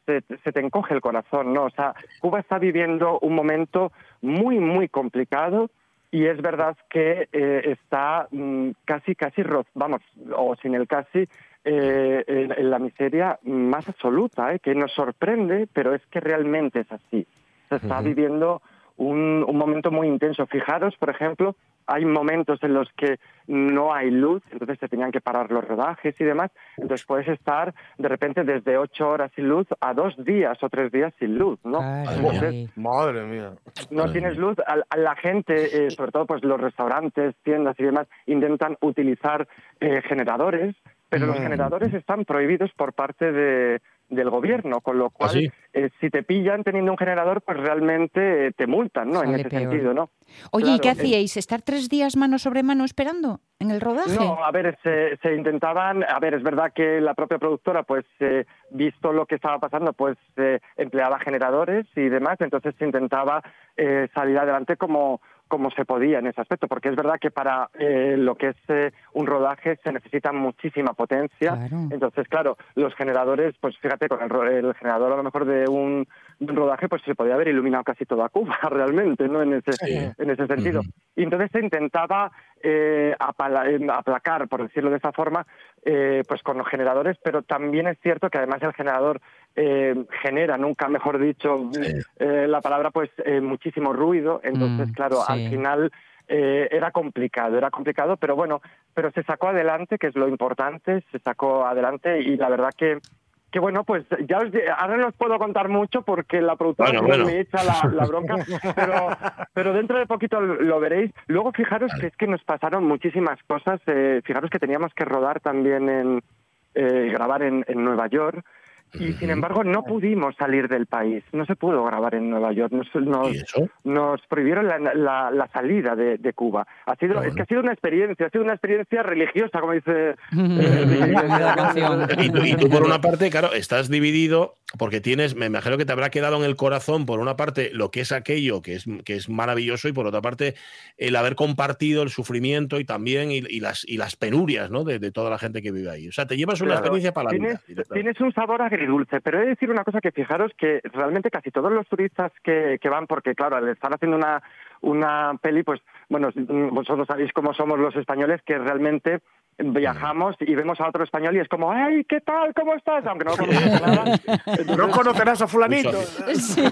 se, se te encoge el corazón, ¿no? O sea, Cuba está viviendo un momento muy, muy complicado y es verdad que eh, está mm, casi, casi, vamos, o sin el casi, eh, en, en la miseria más absoluta, ¿eh? que nos sorprende, pero es que realmente es así. Se está viviendo un, un momento muy intenso. Fijaros, por ejemplo, hay momentos en los que no hay luz, entonces se tenían que parar los rodajes y demás. Entonces puedes estar de repente desde ocho horas sin luz a dos días o tres días sin luz, ¿no? Entonces, Madre mía. no Madre tienes luz, a, a la gente, eh, sobre todo pues los restaurantes, tiendas y demás, intentan utilizar eh, generadores, pero los Mm. generadores están prohibidos por parte de, del gobierno, con lo cual, sí? eh, si te pillan teniendo un generador, pues realmente eh, te multan, ¿no? En ese peor. sentido, ¿no? Oye, ¿y qué eh, hacíais? ¿Estar tres días mano sobre mano esperando en el rodaje? No, a ver, se, se intentaban, a ver, es verdad que la propia productora, pues, eh, visto lo que estaba pasando, pues, eh, empleaba generadores y demás, entonces se intentaba eh, salir adelante como, como se podía en ese aspecto, porque es verdad que para eh, lo que es eh, un rodaje se necesita muchísima potencia, Claro. entonces, claro, los generadores, pues fíjate, con el, el generador a lo mejor de un, de un rodaje, pues se podía haber iluminado casi toda Cuba, realmente, ¿no? En ese, Sí. en ese sentido. Y entonces se intentaba eh, apala- eh, aplacar, por decirlo de esa forma, eh, pues con los generadores, pero también es cierto que además el generador eh, genera, nunca mejor dicho Sí. eh, la palabra, pues muchísimo ruido. Entonces, Mm, claro, sí. al final eh, era complicado, era complicado, pero bueno, pero se sacó adelante, que es lo importante, se sacó adelante y la verdad que que bueno, pues ya os, ahora no os puedo contar mucho porque la productora Bueno, igual bueno. me echa la, la bronca, pero, pero dentro de poquito lo lo veréis. Luego fijaros que es que nos pasaron muchísimas cosas. eh, fijaros que teníamos que rodar también en eh, grabar en, en Nueva York y sin embargo no pudimos salir del país. No se pudo grabar en Nueva York. Nos, nos, ¿Y eso? nos prohibieron la, la- la salida de, de Cuba. Ha sido, Ah, es que ha sido una experiencia, ha sido una experiencia religiosa, como dice. Canción. Y tú, y tú, por una parte, claro, estás dividido porque tienes, me imagino que te habrá quedado en el corazón, por una parte, lo que es aquello que es, que es maravilloso y por otra parte, el haber compartido el sufrimiento y también y, y las, y las penurias ¿no? de, de toda la gente que vive ahí. O sea, te llevas una Claro, experiencia para la vida. tienes, un sabor agridulce, pero he de decir una cosa que fijaros que realmente casi todos los turistas que, que van, porque claro, al estar haciendo una, una peli, pues bueno, vosotros sabéis cómo somos los españoles, que realmente viajamos y vemos a otro español y es como, ¡ay, qué tal! ¿Cómo estás? Aunque no conozcas nada. Entonces, No conocerás a fulanito. Muy Sí, sí,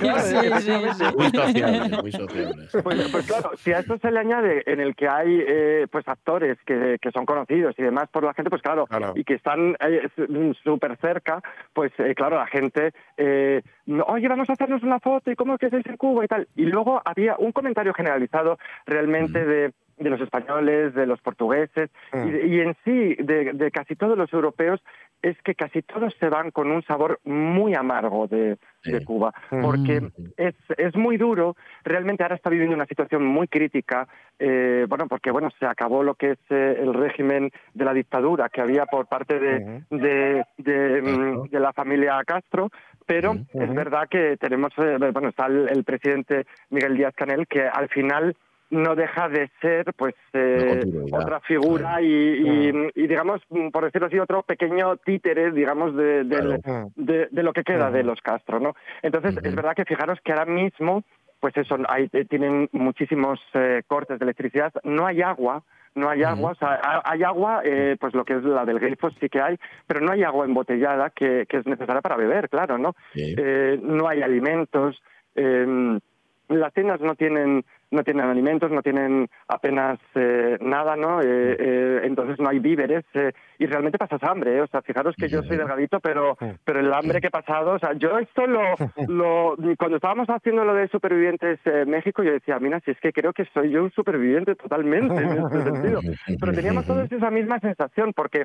sí. Muy sociables. Pues, pues claro, si a esto se le añade en el que hay eh, pues actores que, que son conocidos y demás por la gente, pues claro, Claro. y que están eh, s- súper cerca, pues eh, claro, la gente, eh, oye, vamos a hacernos una foto y cómo es que estáis en Cuba y tal. Y luego había un comentario generalizado realmente de de los españoles, de los portugueses y, de- y en sí de, de casi todos los europeos es que casi todos se van con un sabor muy amargo de. Cuba, porque es, es muy duro, realmente ahora está viviendo una situación muy crítica, eh, bueno, porque bueno, se acabó lo que es eh, el régimen de la dictadura que había por parte de, de, de, mm, de la familia Castro, pero es verdad que tenemos, eh, bueno, está el, el presidente Miguel Díaz Canel que al final no deja de ser pues eh, otra figura y, y- y, digamos mm, por decirlo así otro pequeño títere digamos de, Claro. de, de lo que queda de los Castro no entonces es verdad que fijaros que ahora mismo pues eso hay, eh, tienen muchísimos eh, cortes de electricidad no hay agua no hay agua, o sea, ha- hay agua, eh, pues lo que es la del grifo sí que hay, pero no hay agua embotellada que, que es necesaria para beber, claro, ¿no? Sí. Eh, no hay alimentos, eh, las tiendas no tienen no tienen alimentos, no tienen apenas eh, nada, ¿no? Eh, eh, entonces no hay víveres eh, y realmente pasas hambre, ¿eh? O sea, fijaros que yo soy delgadito, pero pero el hambre que he pasado, o sea, yo esto lo, lo cuando estábamos haciendo lo de supervivientes México, yo decía, mira, si es que creo que soy yo un superviviente totalmente en este sentido. Pero teníamos todos esa misma sensación porque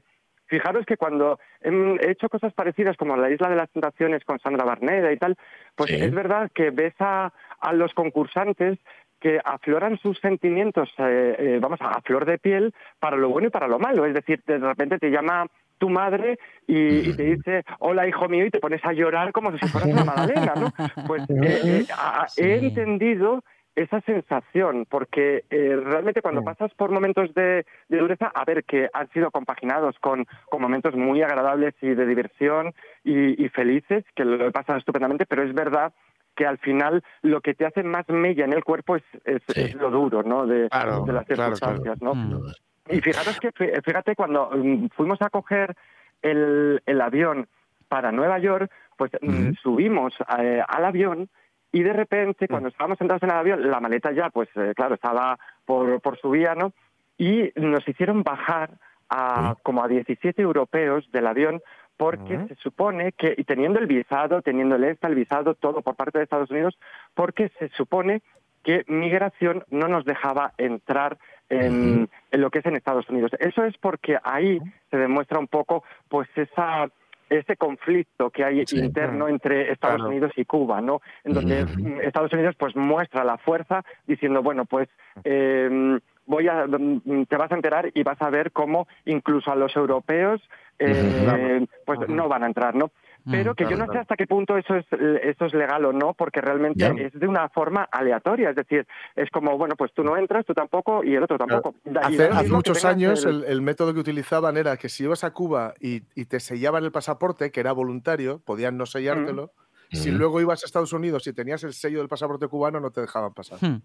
Fijaros que cuando he he hecho cosas parecidas como la Isla de las Tentaciones con Sandra Barneda y tal, pues Sí. es verdad que ves a, a los concursantes que afloran sus sentimientos, eh, eh, vamos, a flor de piel para lo bueno y para lo malo. Es decir, de repente te llama tu madre y, y te dice, hola hijo mío, y te pones a llorar como si fueras una magdalena, ¿no? Pues eh, eh, he entendido esa sensación, porque eh, realmente cuando pasas por momentos de, de dureza, a ver, que han sido compaginados con, con momentos muy agradables y de diversión y, y felices, que lo he pasado estupendamente, pero es verdad que al final lo que te hace más mella en el cuerpo es, es, Sí. es lo duro, ¿no? De, Claro, de las claro, circunstancias, ¿no? Mm. Y fijaros que, fí- fíjate, cuando mm, fuimos a coger el, el avión para Nueva York, pues mm, subimos eh, al avión y de repente, cuando estábamos sentados en el avión, la maleta ya, pues eh, claro, estaba por, por su vía, ¿no? Y nos hicieron bajar a como a 17 europeos del avión porque se supone que, y teniendo el visado, teniendo el ESTA, el visado, todo por parte de Estados Unidos, porque se supone que migración no nos dejaba entrar en, en lo que es en Estados Unidos. Eso es porque ahí se demuestra un poco pues esa ese conflicto que hay Sí. interno entre Estados Claro. Unidos y Cuba, ¿no? En donde Estados Unidos pues muestra la fuerza diciendo, bueno, pues eh, voy a mm, te vas a enterar y vas a ver cómo incluso a los europeos eh, Claro. pues no van a entrar, ¿no? Pero que yo no sé hasta qué punto eso es eso es legal o no, porque realmente Ya. es de una forma aleatoria, es decir, es como bueno, pues tú no entras, tú tampoco y el otro tampoco. Hace, muchos años el- el, el método que utilizaban era que si ibas a Cuba y, y te sellaban el pasaporte, que era voluntario, podían no sellártelo. Si Mm. luego ibas a Estados Unidos y tenías el sello del pasaporte cubano, no te dejaban pasar. Hmm.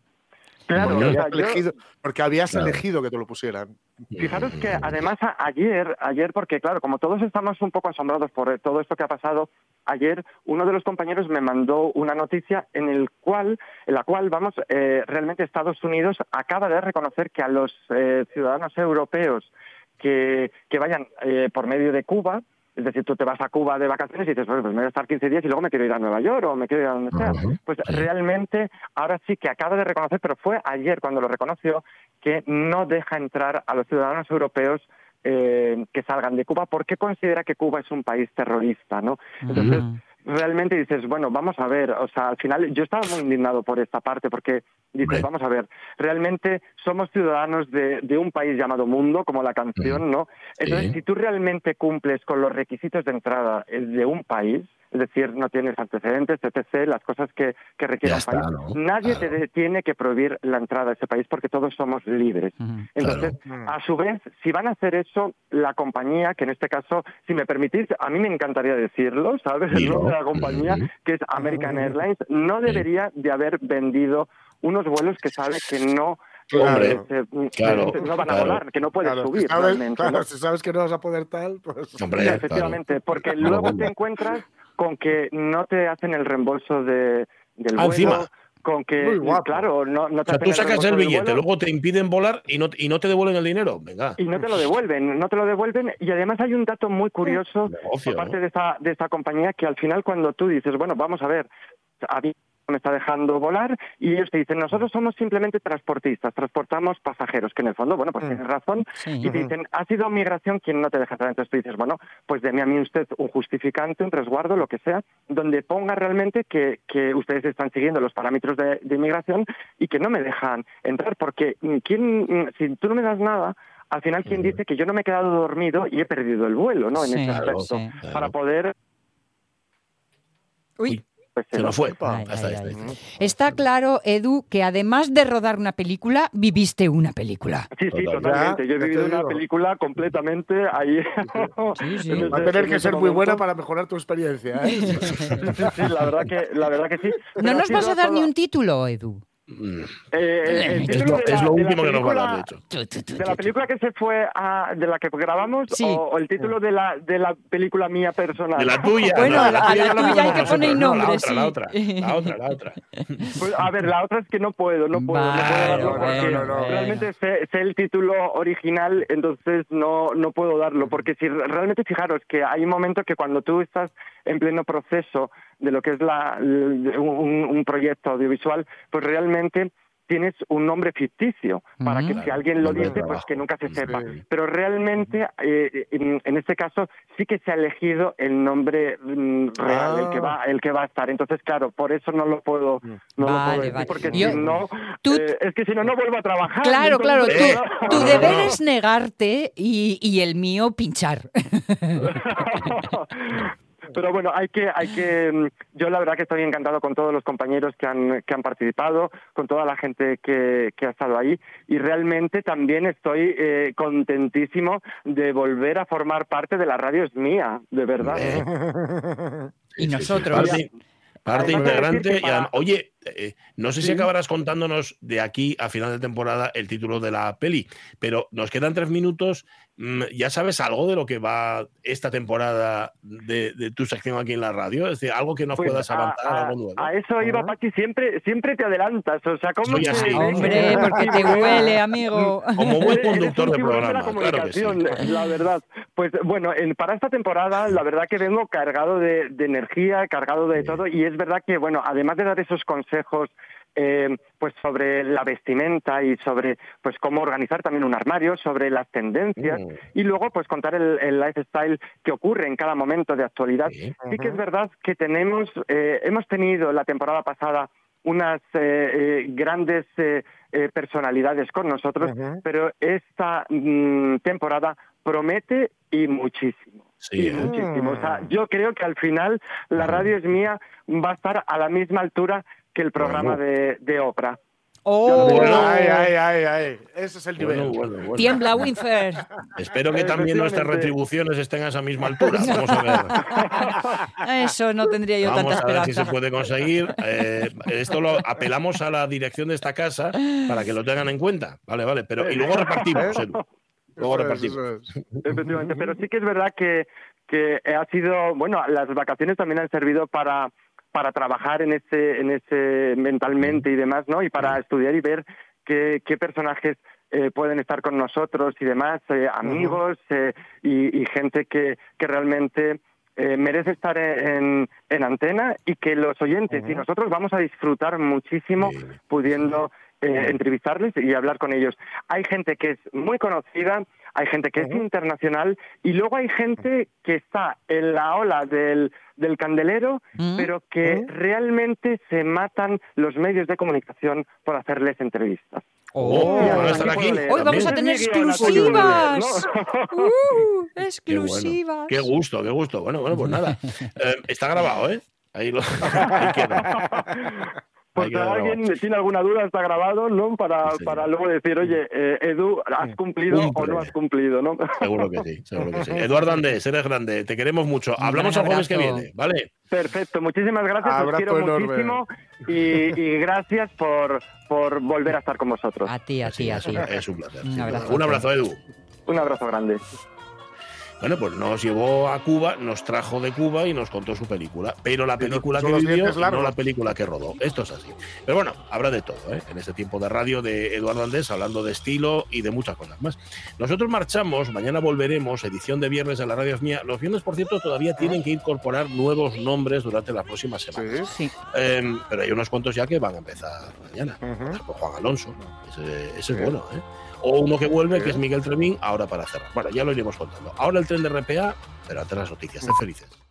Claro, Porque habías, yo- elegido, porque habías Claro. elegido que te lo pusieran. Fijaros que además a- ayer, ayer porque claro, como todos estamos un poco asombrados por eh, todo esto que ha pasado, ayer uno de los compañeros me mandó una noticia en el cual, en la cual vamos, eh, realmente Estados Unidos acaba de reconocer que a los eh, ciudadanos europeos que, que vayan eh, por medio de Cuba, es decir, tú te vas a Cuba de vacaciones y dices, bueno, pues me voy a estar 15 días y luego me quiero ir a Nueva York o me quiero ir a donde sea. Pues realmente ahora sí que acaba de reconocer, pero fue ayer cuando lo reconoció, que no deja entrar a los ciudadanos europeos eh, que salgan de Cuba porque considera que Cuba es un país terrorista, ¿no? Entonces, realmente dices, bueno, vamos a ver, o sea, al final yo estaba muy indignado por esta parte porque dices, vamos a ver, realmente somos ciudadanos de, de un país llamado mundo, como la canción, ¿no? Entonces, Sí. si tú realmente cumples con los requisitos de entrada eh, de un país, es decir, no tienes antecedentes, etc., las cosas que, que requiere un país, ¿no? nadie Claro. te tiene que prohibir la entrada a ese país porque todos somos libres. Entonces, Claro. a su vez, si van a hacer eso, la compañía, que en este caso, si me permitís, a mí me encantaría decirlo, ¿sabes? El nombre de la compañía, que es American Airlines, no debería de haber vendido unos vuelos que sabe que no Hombre, se- claro, no van a claro. volar, que no puedes Claro, subir sabes, realmente. claro, ¿no? si sabes que no vas a poder tal, pues. Hombre, Sí, claro. efectivamente, porque luego te encuentras con que no te hacen el reembolso de, del Ah, vuelo, encima. con que, claro, no, no O te sea, hacen tú sacas el billete, vuelo luego te impiden volar y no, y no te devuelven el dinero. Venga. y no te lo devuelven, no te lo devuelven y además hay un dato muy curioso Negocio, por parte ¿no? de esta de esta compañía que al final cuando tú dices, bueno, vamos a ver, a mí me está dejando volar y ellos te dicen, nosotros somos simplemente transportistas, transportamos pasajeros, que en el fondo, bueno, pues Mm. tienes razón, Sí. y te dicen, ha sido migración quien no te deja entrar. Entonces tú dices, bueno, pues deme a mí usted un justificante, un resguardo, lo que sea, donde ponga realmente que, que ustedes están siguiendo los parámetros de, de inmigración y que no me dejan entrar, porque mm, ¿quién, mm, si tú no me das nada, al final, ¿quién dice que yo no me he quedado dormido y he perdido el vuelo, ¿no? En Sí, ese Claro, aspecto, sí. claro. para poder... Uy. Pues, Se nos fue. Ay, Ahí está, ay, ahí está, ay. ahí está. Está claro, Edu, que además de rodar una película, viviste una película. Sí, sí, Total. totalmente. Yo he vivido una película completamente ahí. Sí, sí. Va a tener en que ser muy buena para mejorar tu experiencia. ¿eh? Sí, la verdad que, la verdad que sí. No Pero nos vas a dar ni un título, Edu. Eh, el Es lo, de la- es lo último que nos va a dar, de película- hecho. ¿De la película que se fue a, de la que grabamos Sí. o, o el título de la, de la película mía personal? De la tuya. Bueno, no, a la ya la tuya hay que poner no, nombre, la otra, sí. La otra, la otra, la otra. Pues, a ver, la otra es que no puedo, no puedo, no puedo darlo Bueno, porque bueno, bueno. realmente sé, sé el título original, entonces no, no puedo darlo, porque si realmente fijaros que hay un momento que cuando tú estás en pleno proceso de lo que es la, un, un proyecto audiovisual, pues realmente tienes un nombre ficticio para que si alguien lo dice, pues que nunca se sepa. Pero realmente, eh, en, en este caso, sí que se ha elegido el nombre mm, real, el que Ah. va, el que va a estar. Entonces, claro, por eso no lo puedo, no lo Vale, puedo decir, vale. porque Yo- si no, Tú- eh, es que si no, no vuelvo a trabajar. Claro, claro, tu, no, deber es negarte y, y el mío pinchar. Pero bueno, hay que, hay que, mm, yo la verdad que estoy encantado con todos los compañeros que han, que han participado, con toda la gente que, que ha estado ahí y realmente también estoy eh, contentísimo de volver a formar parte de la radio es mía, de verdad. Eh, Y sí, sí, nosotros. Parte, integrante. y además- oye, eh, no sé si acabarás contándonos de aquí a final de temporada el título de la peli, pero nos quedan tres minutos. Mm, ¿Ya sabes algo de lo que va esta temporada de, de tu sección aquí en la radio? Es decir, algo que nos Pues puedas a, avanzar, a- algo nuevo. a eso iba, Pachi, siempre, siempre te adelantas. O sea, ¿cómo Soy te así. Hombre, porque te huele, amigo. Como buen conductor de programa, la claro que sí. la verdad. Pues bueno, en- para esta temporada, la verdad que vengo cargado de, de energía, cargado de todo, y es verdad que, bueno, además de dar esos consejos eh, pues sobre la vestimenta y sobre pues cómo organizar también un armario, sobre las tendencias Mm. y luego pues contar el, el lifestyle que ocurre en cada momento de actualidad. Sí. Sí que es verdad que tenemos, eh, hemos tenido la temporada pasada unas eh, eh, grandes eh, eh, personalidades con nosotros, Ujú. pero esta mm, temporada promete y muchísimo. Sí, y ¿eh? muchísimo. O sea, yo creo que al final la radio es mía va a estar a la misma altura que el programa de, de Oprah. ¡Oh! Bueno. Ay, ay, ay, ay. Ese es el nivel. Bueno, bueno, bueno. Tiembla, Winfer. Espero que también nuestras retribuciones estén a esa misma altura. Vamos a ver. Eso no tendría yo Vamos tanta a ver si se puede conseguir. Eh, esto lo apelamos a la dirección de esta casa para que lo tengan en cuenta. Vale, vale. Pero, y luego repartimos, Edu. Luego es, repartimos. eso es. Efectivamente, pero sí que es verdad que, que ha sido, bueno, las vacaciones también han servido para para trabajar en ese, en ese mentalmente y demás, ¿no? Y para estudiar y ver qué, qué personajes eh, pueden estar con nosotros y demás, eh, amigos eh, y, y gente que, que realmente eh, merece estar en, en antena y que los oyentes y nosotros vamos a disfrutar muchísimo pudiendo eh, entrevistarles y hablar con ellos. Hay gente que es muy conocida, hay gente que es internacional y luego hay gente que está en la ola del, del candelero, pero que realmente se matan los medios de comunicación por hacerles entrevistas. Oh, aquí leer. Hoy vamos a tener exclusivas. ¿no? ¡Uh! Qué bueno. exclusivas. Qué gusto, qué gusto. Bueno, bueno, pues nada. Eh, está grabado, ¿eh? Ahí, lo, ahí queda. Por Hay si alguien grabar. tiene alguna duda, está grabado, ¿no? Para, Sí, para luego decir, oye, eh, Edu, ¿has cumplido o no has cumplido, no? Seguro que sí, seguro que sí. Eduardo Andés, eres grande, te queremos mucho. Un Hablamos el jueves que viene, ¿vale? Perfecto, muchísimas gracias, os Abrazo quiero enorme. muchísimo y, y gracias por, por volver a estar con vosotros. A ti, a ti, a es, ti. un, es un placer. Abrazo. Un abrazo, Edu. Un abrazo grande. Bueno, pues nos llevó a Cuba, nos trajo de Cuba y nos contó su película. Pero la película que vivió, no la película que rodó. Esto es así. Pero bueno, habrá de todo, ¿eh? En este tiempo de radio de Eduardo Andés, hablando de estilo y de muchas cosas más. Nosotros marchamos, mañana volveremos, edición de viernes de la radio es mía. Los viernes, por cierto, todavía tienen que incorporar nuevos nombres durante las próximas semanas. Sí. Sí. Em, pero hay unos cuantos ya que van a empezar mañana. Juan Alonso, ese, ese es bueno, ¿eh? O uno que vuelve, que es Miguel Tremín, ahora para cerrar. Bueno, ya lo iremos contando. Ahora el tren de RPA, pero antes las noticias. Estén felices.